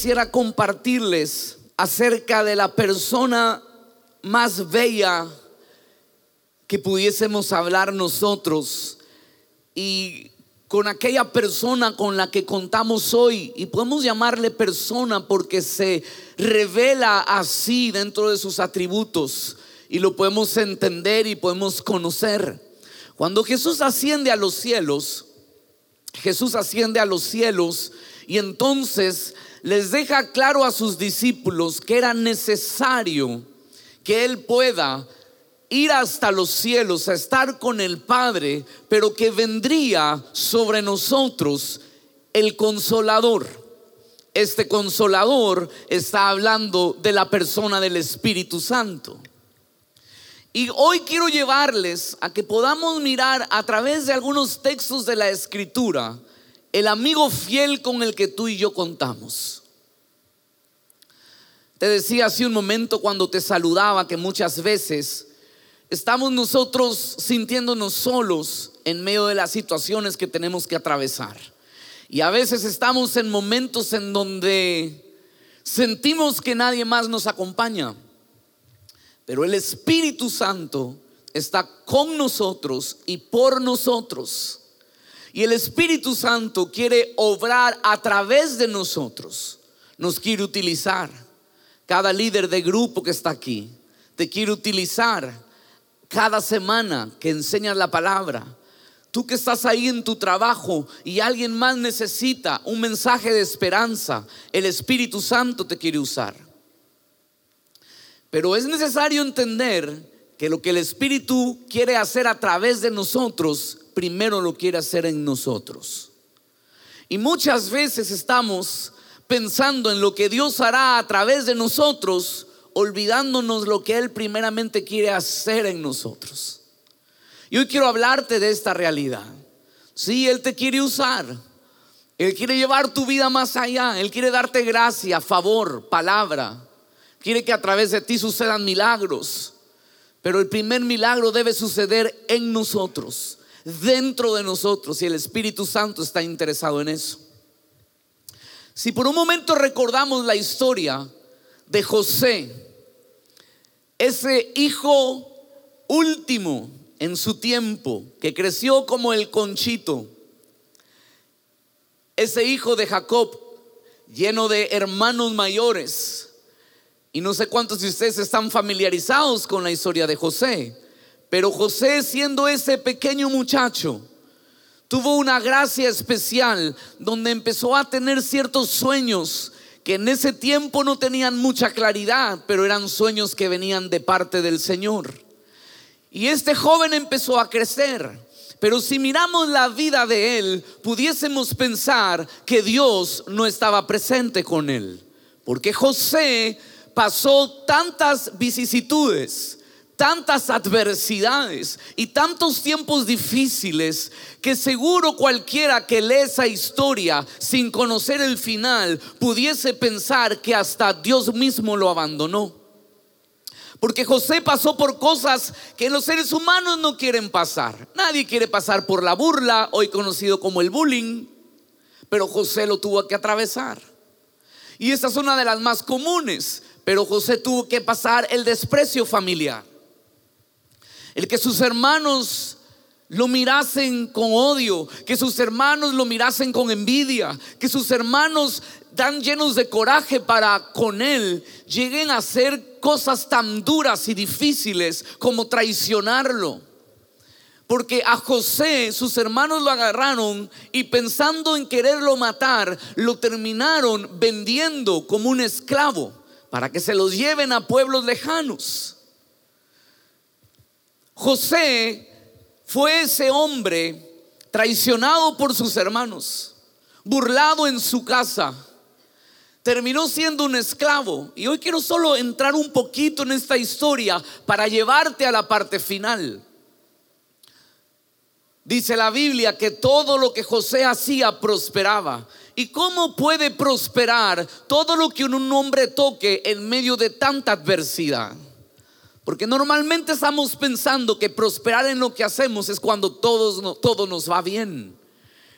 Quisiera compartirles acerca de la persona más bella que pudiésemos hablar nosotros y con aquella persona con la que contamos hoy y podemos llamarle persona porque se revela así dentro de sus atributos y lo podemos entender y podemos conocer. Cuando Jesús asciende a los cielos, Jesús asciende a los cielos y entonces les deja claro a sus discípulos que era necesario que Él pueda ir hasta los cielos a estar con el Padre, pero que vendría sobre nosotros el consolador. Este consolador está hablando de la persona del Espíritu Santo. Y hoy quiero llevarles a que podamos mirar a través de algunos textos de la Escritura el amigo fiel con el que tú y yo contamos. Te decía hace un momento cuando te saludaba que muchas veces estamos nosotros sintiéndonos solos en medio de las situaciones que tenemos que atravesar. Y a veces estamos en momentos en donde sentimos que nadie más nos acompaña. Pero el Espíritu Santo está con nosotros y por nosotros. Y el Espíritu Santo quiere obrar a través de nosotros. Nos quiere utilizar. Cada líder de grupo que está aquí, te quiere utilizar cada semana que enseñas la palabra. Tú que estás ahí en tu trabajo y alguien más necesita un mensaje de esperanza, el Espíritu Santo te quiere usar. Pero es necesario entender que lo que el Espíritu quiere hacer a través de nosotros, primero lo quiere hacer en nosotros. Y muchas veces estamos pensando en lo que Dios hará a través de nosotros olvidándonos lo que Él primeramente quiere hacer en nosotros. Y hoy quiero hablarte de esta realidad. Sí, Él te quiere usar. Él quiere llevar tu vida más allá. Él quiere darte gracia, favor, palabra. Quiere que a través de ti sucedan milagros. Pero el primer milagro debe suceder en nosotros, dentro de nosotros. Y el Espíritu Santo está interesado en eso. Si por un momento recordamos la historia de José, ese hijo último en su tiempo, que creció como el conchito, ese hijo de Jacob, lleno de hermanos mayores, y no sé cuántos de ustedes están familiarizados con la historia de José, pero José siendo ese pequeño muchacho, tuvo una gracia especial donde empezó a tener ciertos sueños que en ese tiempo no tenían mucha claridad, pero eran sueños que venían de parte del Señor. Y este joven empezó a crecer. Pero si miramos la vida de él, pudiésemos pensar que Dios no estaba presente con él. Porque José pasó tantas vicisitudes, tantas adversidades y tantos tiempos difíciles que seguro cualquiera que lee esa historia sin conocer el final pudiese pensar que hasta Dios mismo lo abandonó. Porque José pasó por cosas que los seres humanos no quieren pasar. Nadie quiere pasar por la burla, hoy conocido como el bullying, pero José lo tuvo que atravesar. Y esta es una de las más comunes, pero José tuvo que pasar el desprecio familiar el que sus hermanos lo mirasen con odio, que sus hermanos lo mirasen con envidia, que sus hermanos tan llenos de coraje para con él lleguen a hacer cosas tan duras y difíciles como traicionarlo. Porque a José sus hermanos lo agarraron y pensando en quererlo matar, lo terminaron vendiendo como un esclavo para que se los lleven a pueblos lejanos. José fue ese hombre traicionado por sus hermanos, burlado en su casa, terminó siendo un esclavo. Y hoy quiero solo entrar un poquito en esta historia para llevarte a la parte final. Dice la Biblia que todo lo que José hacía prosperaba. ¿Y cómo puede prosperar todo lo que un hombre toque en medio de tanta adversidad? Porque normalmente estamos pensando que prosperar en lo que hacemos es cuando todos, todo nos va bien.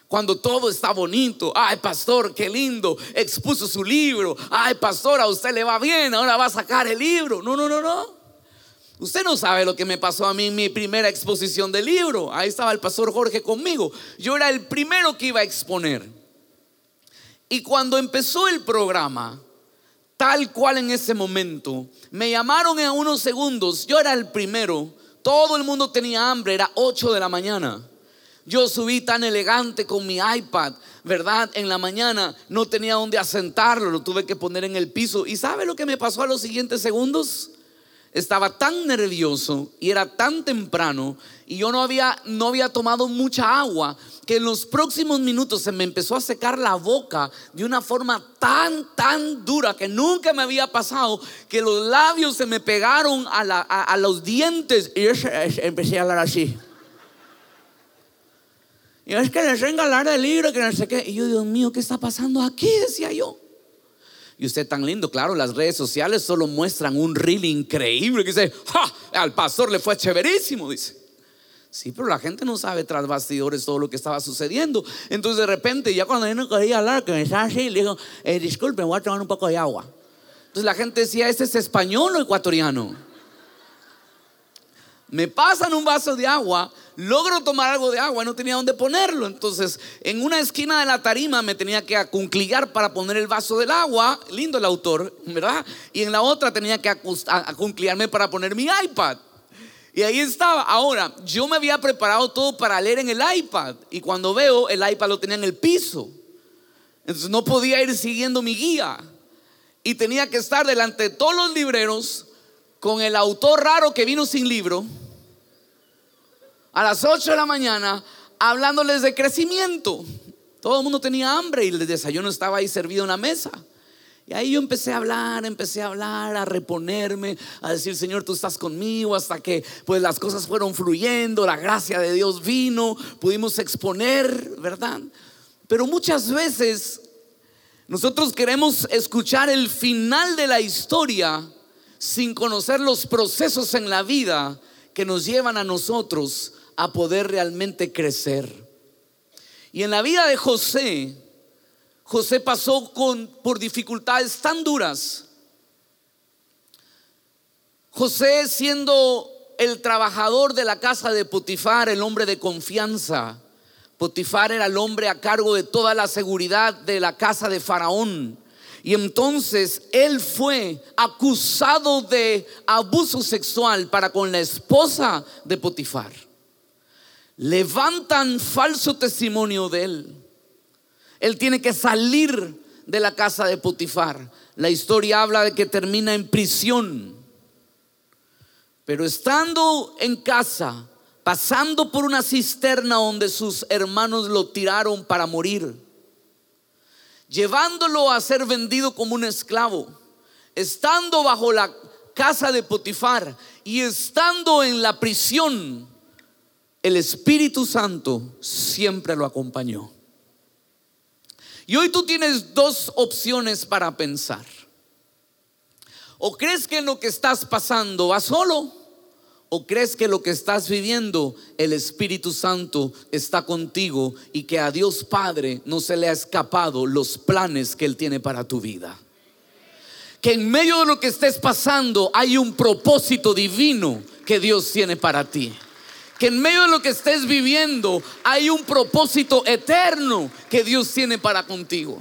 cuando todo está bonito. Ay, pastor, qué lindo, expuso su libro. Ay, pastor, a usted le va bien, ahora va a sacar el libro. No, no, no, no. Usted no sabe lo que me pasó a mí en mi primera exposición del libro. Ahí estaba el pastor Jorge conmigo. Yo era el primero que iba a exponer. Y cuando empezó el programa, tal cual en ese momento, me llamaron en unos segundos. Yo era el primero. Todo el mundo tenía hambre. Era 8 de la mañana. Yo subí tan elegante con mi iPad, ¿verdad? En la mañana no tenía dónde asentarlo, lo tuve que poner en el piso. ¿Y sabe lo que me pasó a los siguientes segundos? estaba tan nervioso y era tan temprano y yo no había, no había tomado mucha agua que en los próximos minutos se me empezó a secar la boca de una forma tan, tan dura que nunca me había pasado que los labios se me pegaron a, los dientes y yo empecé a hablar así. Y es que les venga a hablar del libro, que no sé qué. Y yo, Dios mío, ¿qué está pasando aquí? Decía yo. Y usted tan lindo, claro, las redes sociales solo muestran un reel increíble que dice, ¡Ja! al pastor le fue chéverísimo, dice. Sí, pero la gente no sabe tras bastidores todo lo que estaba sucediendo. Entonces de repente, ya cuando yo no quería hablar, que me estaba así, le digo, eh, disculpe, voy a tomar un poco de agua. Entonces la gente decía, ¿este es español o ecuatoriano? Me pasan un vaso de agua logro tomar algo de agua, no tenía dónde ponerlo. Entonces, en una esquina de la tarima me tenía que acuncliar para poner el vaso del agua. Lindo el autor, ¿verdad? Y en la otra tenía que acuncliarme para poner mi iPad. Y ahí estaba. Ahora, yo me había preparado todo para leer en el iPad. Y cuando veo, el iPad lo tenía en el piso. Entonces no podía ir siguiendo mi guía. Y tenía que estar delante de todos los libreros con el autor raro que vino sin libro a las 8 de la mañana hablándoles de crecimiento. Todo el mundo tenía hambre y el desayuno estaba ahí servido en la mesa. Y ahí yo empecé a hablar, empecé a hablar, a reponerme, a decir, Señor, tú estás conmigo, hasta que pues las cosas fueron fluyendo, la gracia de Dios vino, pudimos exponer, ¿verdad? Pero muchas veces nosotros queremos escuchar el final de la historia sin conocer los procesos en la vida que nos llevan a nosotros a poder realmente crecer. Y en la vida de José, José pasó con, por dificultades tan duras. José siendo el trabajador de la casa de Potifar, el hombre de confianza. Potifar era el hombre a cargo de toda la seguridad de la casa de Faraón. Y entonces él fue acusado de abuso sexual para con la esposa de Potifar levantan falso testimonio de él. Él tiene que salir de la casa de Potifar. La historia habla de que termina en prisión. Pero estando en casa, pasando por una cisterna donde sus hermanos lo tiraron para morir, llevándolo a ser vendido como un esclavo, estando bajo la casa de Potifar y estando en la prisión, el Espíritu Santo siempre lo acompañó. Y hoy tú tienes dos opciones para pensar. O crees que lo que estás pasando va solo, o crees que lo que estás viviendo, el Espíritu Santo está contigo y que a Dios Padre no se le ha escapado los planes que Él tiene para tu vida. Que en medio de lo que estés pasando hay un propósito divino que Dios tiene para ti que en medio de lo que estés viviendo hay un propósito eterno que Dios tiene para contigo.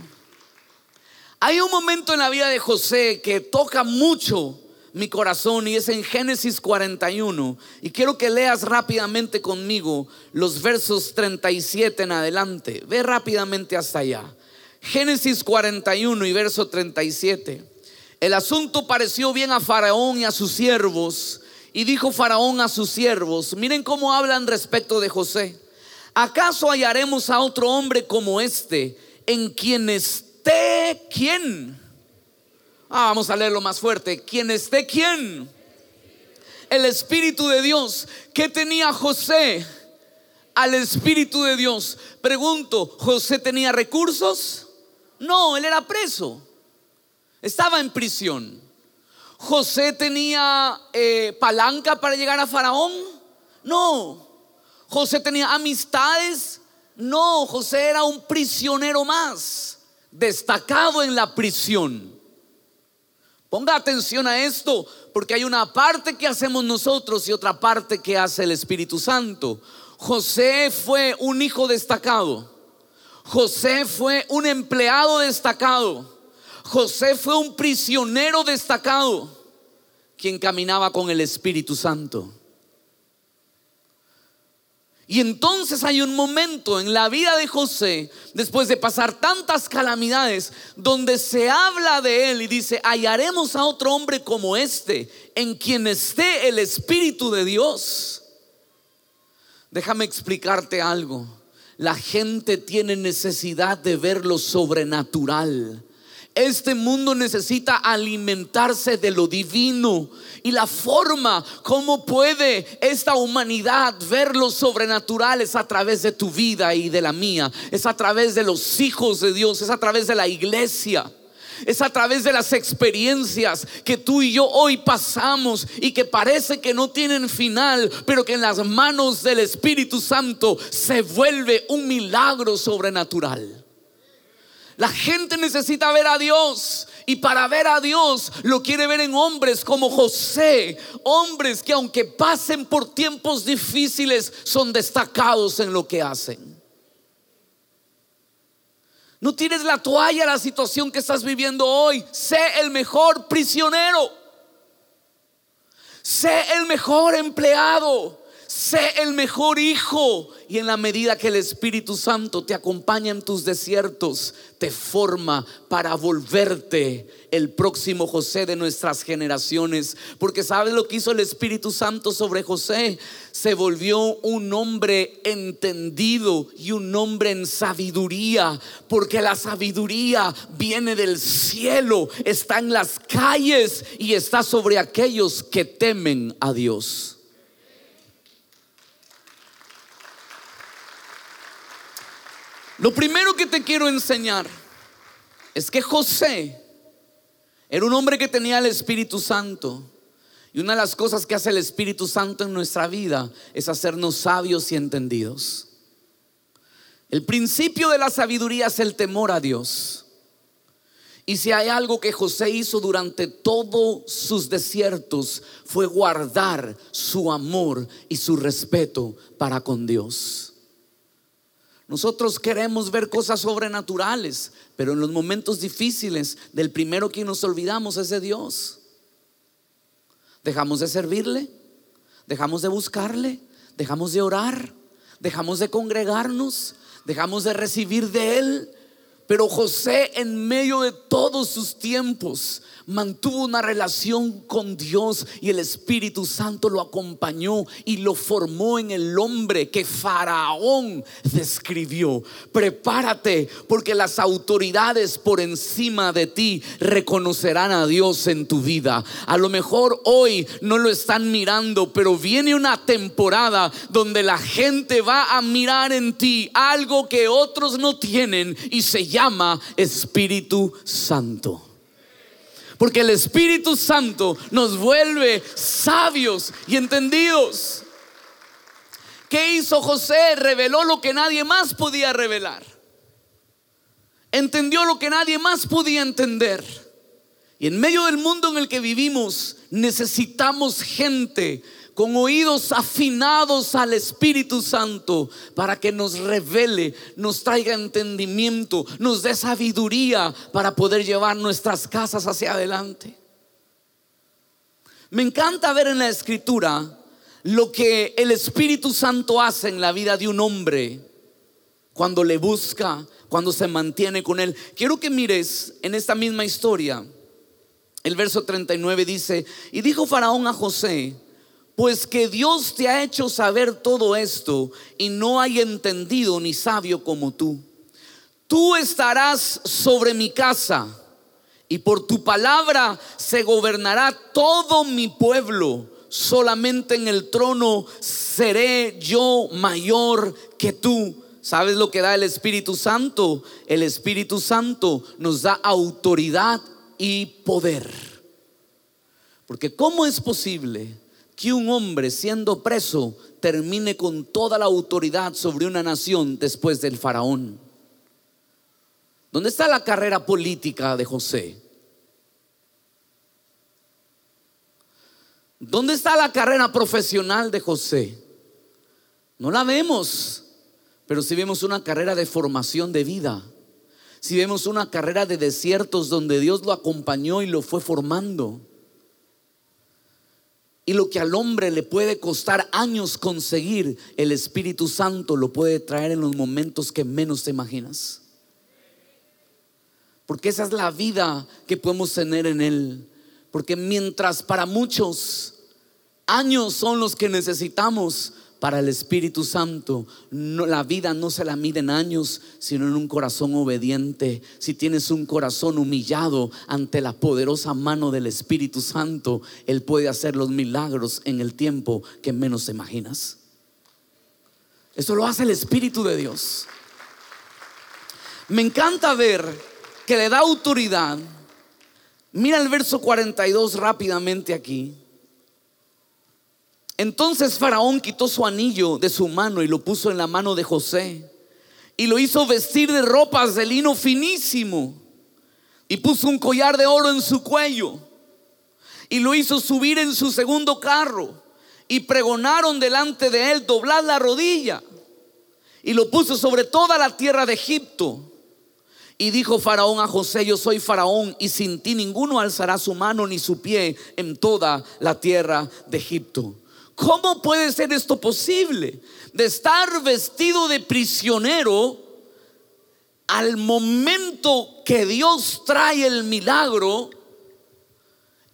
Hay un momento en la vida de José que toca mucho mi corazón y es en Génesis 41. Y quiero que leas rápidamente conmigo los versos 37 en adelante. Ve rápidamente hasta allá. Génesis 41 y verso 37. El asunto pareció bien a Faraón y a sus siervos y dijo Faraón a sus siervos, miren cómo hablan respecto de José. ¿Acaso hallaremos a otro hombre como este en quien esté quién? Ah, vamos a leerlo más fuerte. ¿Quien esté quién? El Espíritu de Dios. ¿Qué tenía José? Al Espíritu de Dios. Pregunto, ¿José tenía recursos? No, él era preso. Estaba en prisión. José tenía eh, palanca para llegar a Faraón? No. José tenía amistades. No, José era un prisionero más, destacado en la prisión. Ponga atención a esto, porque hay una parte que hacemos nosotros y otra parte que hace el Espíritu Santo. José fue un hijo destacado. José fue un empleado destacado. José fue un prisionero destacado, quien caminaba con el Espíritu Santo. Y entonces hay un momento en la vida de José, después de pasar tantas calamidades, donde se habla de él y dice, hallaremos a otro hombre como este, en quien esté el Espíritu de Dios. Déjame explicarte algo. La gente tiene necesidad de ver lo sobrenatural. Este mundo necesita alimentarse de lo divino y la forma como puede esta humanidad ver lo sobrenatural es a través de tu vida y de la mía, es a través de los hijos de Dios, es a través de la iglesia. Es a través de las experiencias que tú y yo hoy pasamos y que parece que no tienen final, pero que en las manos del Espíritu Santo se vuelve un milagro sobrenatural. La gente necesita ver a Dios y para ver a Dios lo quiere ver en hombres como José, hombres que aunque pasen por tiempos difíciles son destacados en lo que hacen. No tienes la toalla a la situación que estás viviendo hoy. Sé el mejor prisionero. Sé el mejor empleado. Sé el mejor hijo y en la medida que el Espíritu Santo te acompaña en tus desiertos, te forma para volverte el próximo José de nuestras generaciones. Porque ¿sabes lo que hizo el Espíritu Santo sobre José? Se volvió un hombre entendido y un hombre en sabiduría. Porque la sabiduría viene del cielo, está en las calles y está sobre aquellos que temen a Dios. Lo primero que te quiero enseñar es que José era un hombre que tenía el Espíritu Santo. Y una de las cosas que hace el Espíritu Santo en nuestra vida es hacernos sabios y entendidos. El principio de la sabiduría es el temor a Dios. Y si hay algo que José hizo durante todos sus desiertos fue guardar su amor y su respeto para con Dios. Nosotros queremos ver cosas sobrenaturales, pero en los momentos difíciles, del primero que nos olvidamos es de Dios. Dejamos de servirle, dejamos de buscarle, dejamos de orar, dejamos de congregarnos, dejamos de recibir de Él. Pero José en medio de todos sus tiempos mantuvo una relación con Dios y el Espíritu Santo lo acompañó y lo formó en el hombre que Faraón describió. Prepárate porque las autoridades por encima de ti reconocerán a Dios en tu vida. A lo mejor hoy no lo están mirando, pero viene una temporada donde la gente va a mirar en ti algo que otros no tienen y se llama Espíritu Santo. Porque el Espíritu Santo nos vuelve sabios y entendidos. ¿Qué hizo José? Reveló lo que nadie más podía revelar. Entendió lo que nadie más podía entender. Y en medio del mundo en el que vivimos necesitamos gente con oídos afinados al Espíritu Santo para que nos revele, nos traiga entendimiento, nos dé sabiduría para poder llevar nuestras casas hacia adelante. Me encanta ver en la escritura lo que el Espíritu Santo hace en la vida de un hombre cuando le busca, cuando se mantiene con él. Quiero que mires en esta misma historia. El verso 39 dice, y dijo Faraón a José, pues que Dios te ha hecho saber todo esto y no hay entendido ni sabio como tú. Tú estarás sobre mi casa y por tu palabra se gobernará todo mi pueblo. Solamente en el trono seré yo mayor que tú. ¿Sabes lo que da el Espíritu Santo? El Espíritu Santo nos da autoridad y poder. Porque ¿cómo es posible? Que un hombre siendo preso termine con toda la autoridad sobre una nación después del faraón. ¿Dónde está la carrera política de José? ¿Dónde está la carrera profesional de José? No la vemos, pero si vemos una carrera de formación de vida, si vemos una carrera de desiertos donde Dios lo acompañó y lo fue formando. Y lo que al hombre le puede costar años conseguir, el Espíritu Santo lo puede traer en los momentos que menos te imaginas. Porque esa es la vida que podemos tener en Él. Porque mientras para muchos años son los que necesitamos, para el Espíritu Santo, la vida no se la mide en años, sino en un corazón obediente. Si tienes un corazón humillado ante la poderosa mano del Espíritu Santo, Él puede hacer los milagros en el tiempo que menos imaginas. Eso lo hace el Espíritu de Dios. Me encanta ver que le da autoridad. Mira el verso 42 rápidamente aquí. Entonces Faraón quitó su anillo de su mano y lo puso en la mano de José y lo hizo vestir de ropas de lino finísimo y puso un collar de oro en su cuello y lo hizo subir en su segundo carro y pregonaron delante de él doblar la rodilla y lo puso sobre toda la tierra de Egipto. Y dijo Faraón a José, yo soy Faraón y sin ti ninguno alzará su mano ni su pie en toda la tierra de Egipto. ¿Cómo puede ser esto posible? De estar vestido de prisionero al momento que Dios trae el milagro,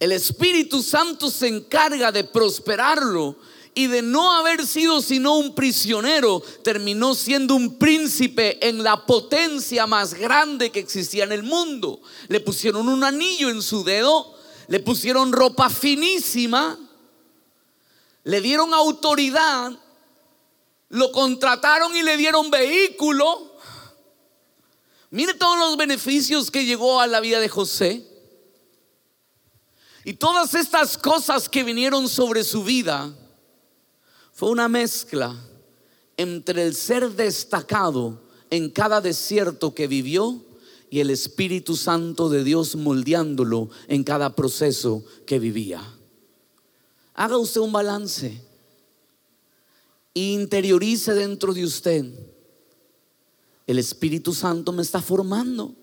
el Espíritu Santo se encarga de prosperarlo y de no haber sido sino un prisionero, terminó siendo un príncipe en la potencia más grande que existía en el mundo. Le pusieron un anillo en su dedo, le pusieron ropa finísima le dieron autoridad, lo contrataron y le dieron vehículo. Mire todos los beneficios que llegó a la vida de José. Y todas estas cosas que vinieron sobre su vida fue una mezcla entre el ser destacado en cada desierto que vivió y el Espíritu Santo de Dios moldeándolo en cada proceso que vivía. Haga usted un balance. Interiorice dentro de usted. El Espíritu Santo me está formando.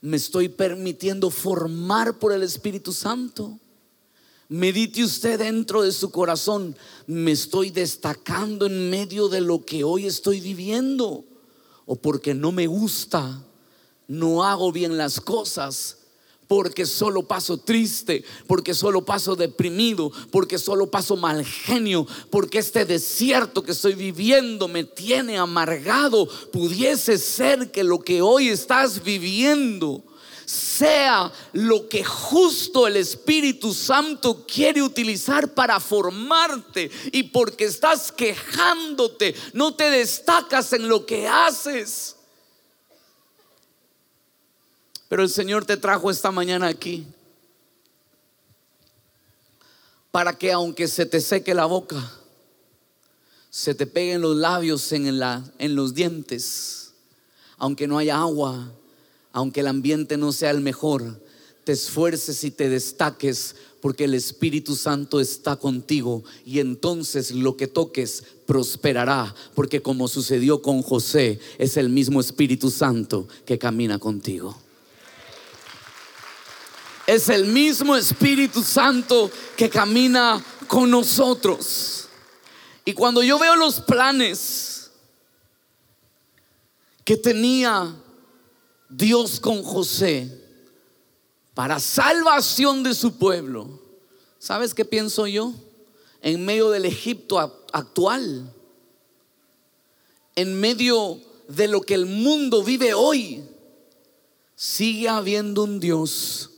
Me estoy permitiendo formar por el Espíritu Santo. Medite usted dentro de su corazón. Me estoy destacando en medio de lo que hoy estoy viviendo. O porque no me gusta, no hago bien las cosas porque solo paso triste, porque solo paso deprimido, porque solo paso mal genio, porque este desierto que estoy viviendo me tiene amargado. Pudiese ser que lo que hoy estás viviendo sea lo que justo el Espíritu Santo quiere utilizar para formarte y porque estás quejándote, no te destacas en lo que haces. Pero el Señor te trajo esta mañana aquí para que aunque se te seque la boca, se te peguen los labios en, la, en los dientes, aunque no haya agua, aunque el ambiente no sea el mejor, te esfuerces y te destaques porque el Espíritu Santo está contigo y entonces lo que toques prosperará, porque como sucedió con José, es el mismo Espíritu Santo que camina contigo es el mismo Espíritu Santo que camina con nosotros. Y cuando yo veo los planes que tenía Dios con José para salvación de su pueblo, ¿sabes qué pienso yo? En medio del Egipto actual, en medio de lo que el mundo vive hoy, sigue habiendo un Dios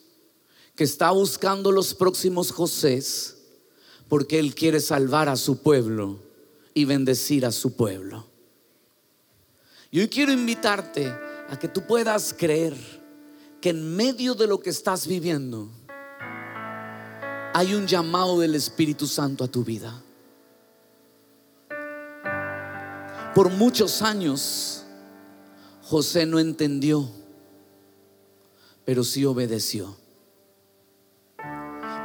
que está buscando los próximos Josés porque Él quiere salvar a su pueblo y bendecir a su pueblo. Y hoy quiero invitarte a que tú puedas creer que en medio de lo que estás viviendo, hay un llamado del Espíritu Santo a tu vida. Por muchos años José no entendió, pero sí obedeció.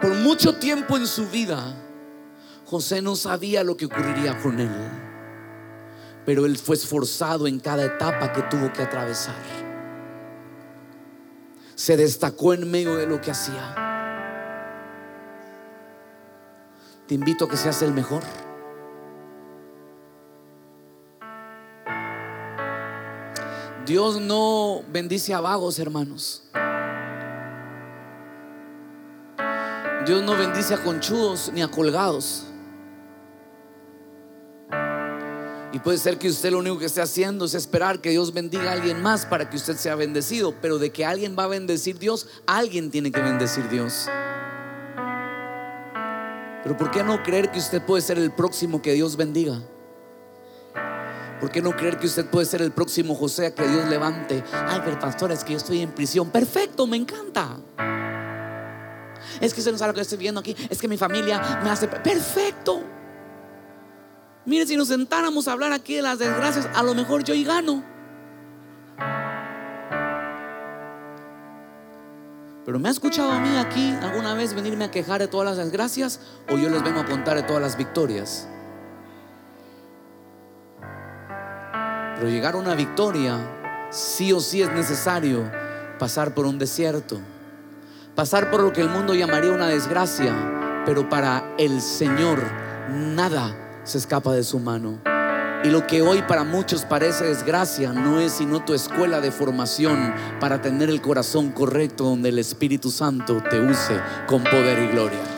Por mucho tiempo en su vida, José no sabía lo que ocurriría con él, pero él fue esforzado en cada etapa que tuvo que atravesar. Se destacó en medio de lo que hacía. Te invito a que seas el mejor. Dios no bendice a vagos, hermanos. Dios no bendice a conchudos ni a colgados. Y puede ser que usted lo único que esté haciendo es esperar que Dios bendiga a alguien más para que usted sea bendecido. Pero de que alguien va a bendecir Dios, alguien tiene que bendecir Dios. Pero ¿por qué no creer que usted puede ser el próximo que Dios bendiga? ¿Por qué no creer que usted puede ser el próximo José a que Dios levante? Ay, pero pastor, es que yo estoy en prisión. Perfecto, me encanta. Es que usted no sabe lo que estoy viendo aquí. Es que mi familia me hace. Perfecto. Mire, si nos sentáramos a hablar aquí de las desgracias, a lo mejor yo y gano. Pero me ha escuchado a mí aquí alguna vez venirme a quejar de todas las desgracias o yo les vengo a contar de todas las victorias. Pero llegar a una victoria, sí o sí es necesario pasar por un desierto, pasar por lo que el mundo llamaría una desgracia, pero para el Señor nada se escapa de su mano. Y lo que hoy para muchos parece desgracia no es sino tu escuela de formación para tener el corazón correcto donde el Espíritu Santo te use con poder y gloria.